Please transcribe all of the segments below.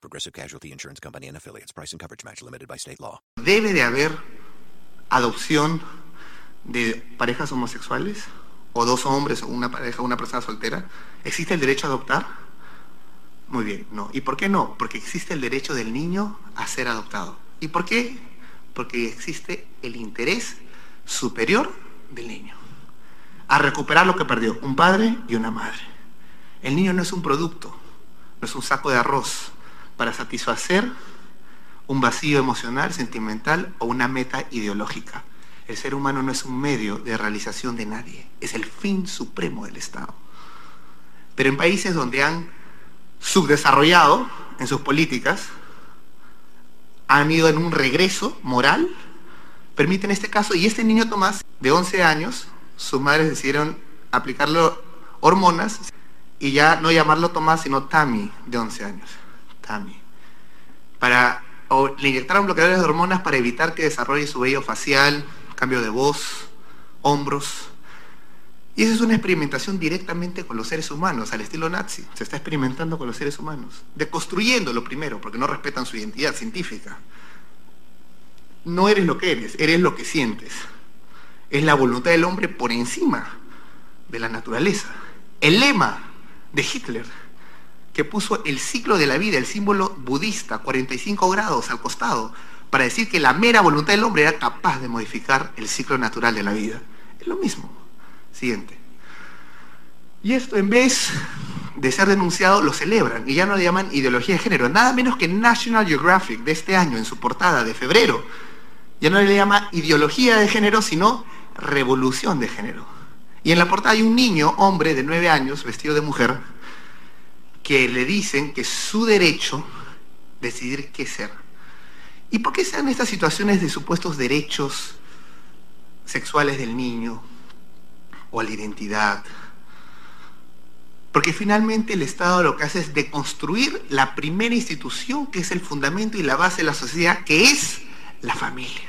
Progressive Casualty Insurance Company and affiliates. Price and coverage match limited by state law. ¿Debe de haber adopción de parejas homosexuales? ¿O dos hombres o una pareja, una persona soltera? ¿Existe el derecho a adoptar? Muy bien, no. ¿Y por qué no? Porque existe el derecho del niño a ser adoptado. ¿Y por qué? Porque existe el interés superior del niño. A recuperar lo que perdió un padre y una madre. El niño no es un producto, no es un saco de arroz para satisfacer un vacío emocional, sentimental o una meta ideológica. El ser humano no es un medio de realización de nadie, es el fin supremo del Estado. Pero en países donde han subdesarrollado en sus políticas, han ido en un regreso moral, permiten este caso, y este niño Tomás, de 11 años, sus madres decidieron aplicarle hormonas y ya no llamarlo Tomás, sino Tammy, de 11 años. Para, le inyectaron bloqueadores de hormonas para evitar que desarrolle su vello facial, cambio de voz, hombros. Y esa es una experimentación directamente con los seres humanos, al estilo nazi. Se está experimentando con los seres humanos. Deconstruyéndolo primero, porque no respetan su identidad científica. No eres lo que eres, eres lo que sientes. Es la voluntad del hombre por encima de la naturaleza. El lema de Hitler, que puso el ciclo de la vida, el símbolo budista, 45 grados al costado, para decir que la mera voluntad del hombre era capaz de modificar el ciclo natural de la vida. Es lo mismo. Siguiente. Y esto en vez de ser denunciado lo celebran y ya no le llaman ideología de género. Nada menos que National Geographic de este año en su portada de febrero. Ya no le llama ideología de género sino revolución de género. Y en la portada hay un niño, hombre de nueve años, vestido de mujer, que le dicen que es su derecho decidir qué ser. ¿Y por qué se dan estas situaciones de supuestos derechos sexuales del niño, o a la identidad. Porque finalmente el Estado lo que hace es deconstruir la primera institución que es el fundamento y la base de la sociedad, que es la familia.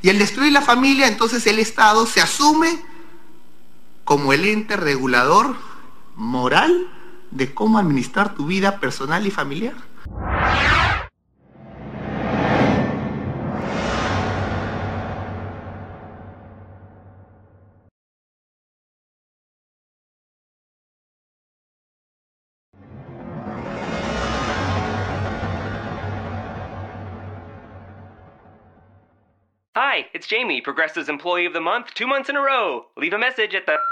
Y al destruir la familia, entonces el Estado se asume como el ente regulador moral de cómo administrar tu vida personal y familiar. Hi, it's Jamie, Progressive's Employee of the Month, two months in a row. Leave a message at the.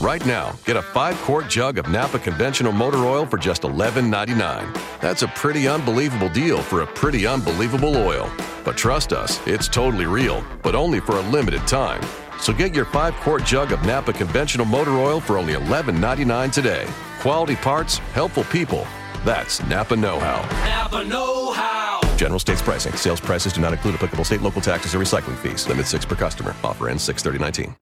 Right now, get a five quart jug of Napa conventional motor oil for just $11.99. That's a pretty unbelievable deal for a pretty unbelievable oil. But trust us, it's totally real, but only for a limited time. So get your five quart jug of Napa conventional motor oil for only $11.99 today. Quality parts, helpful people. That's Napa Know How. Napa Know How. General states pricing. Sales prices do not include applicable state, local taxes, or recycling fees. Limit six per customer. Offer ends 63019.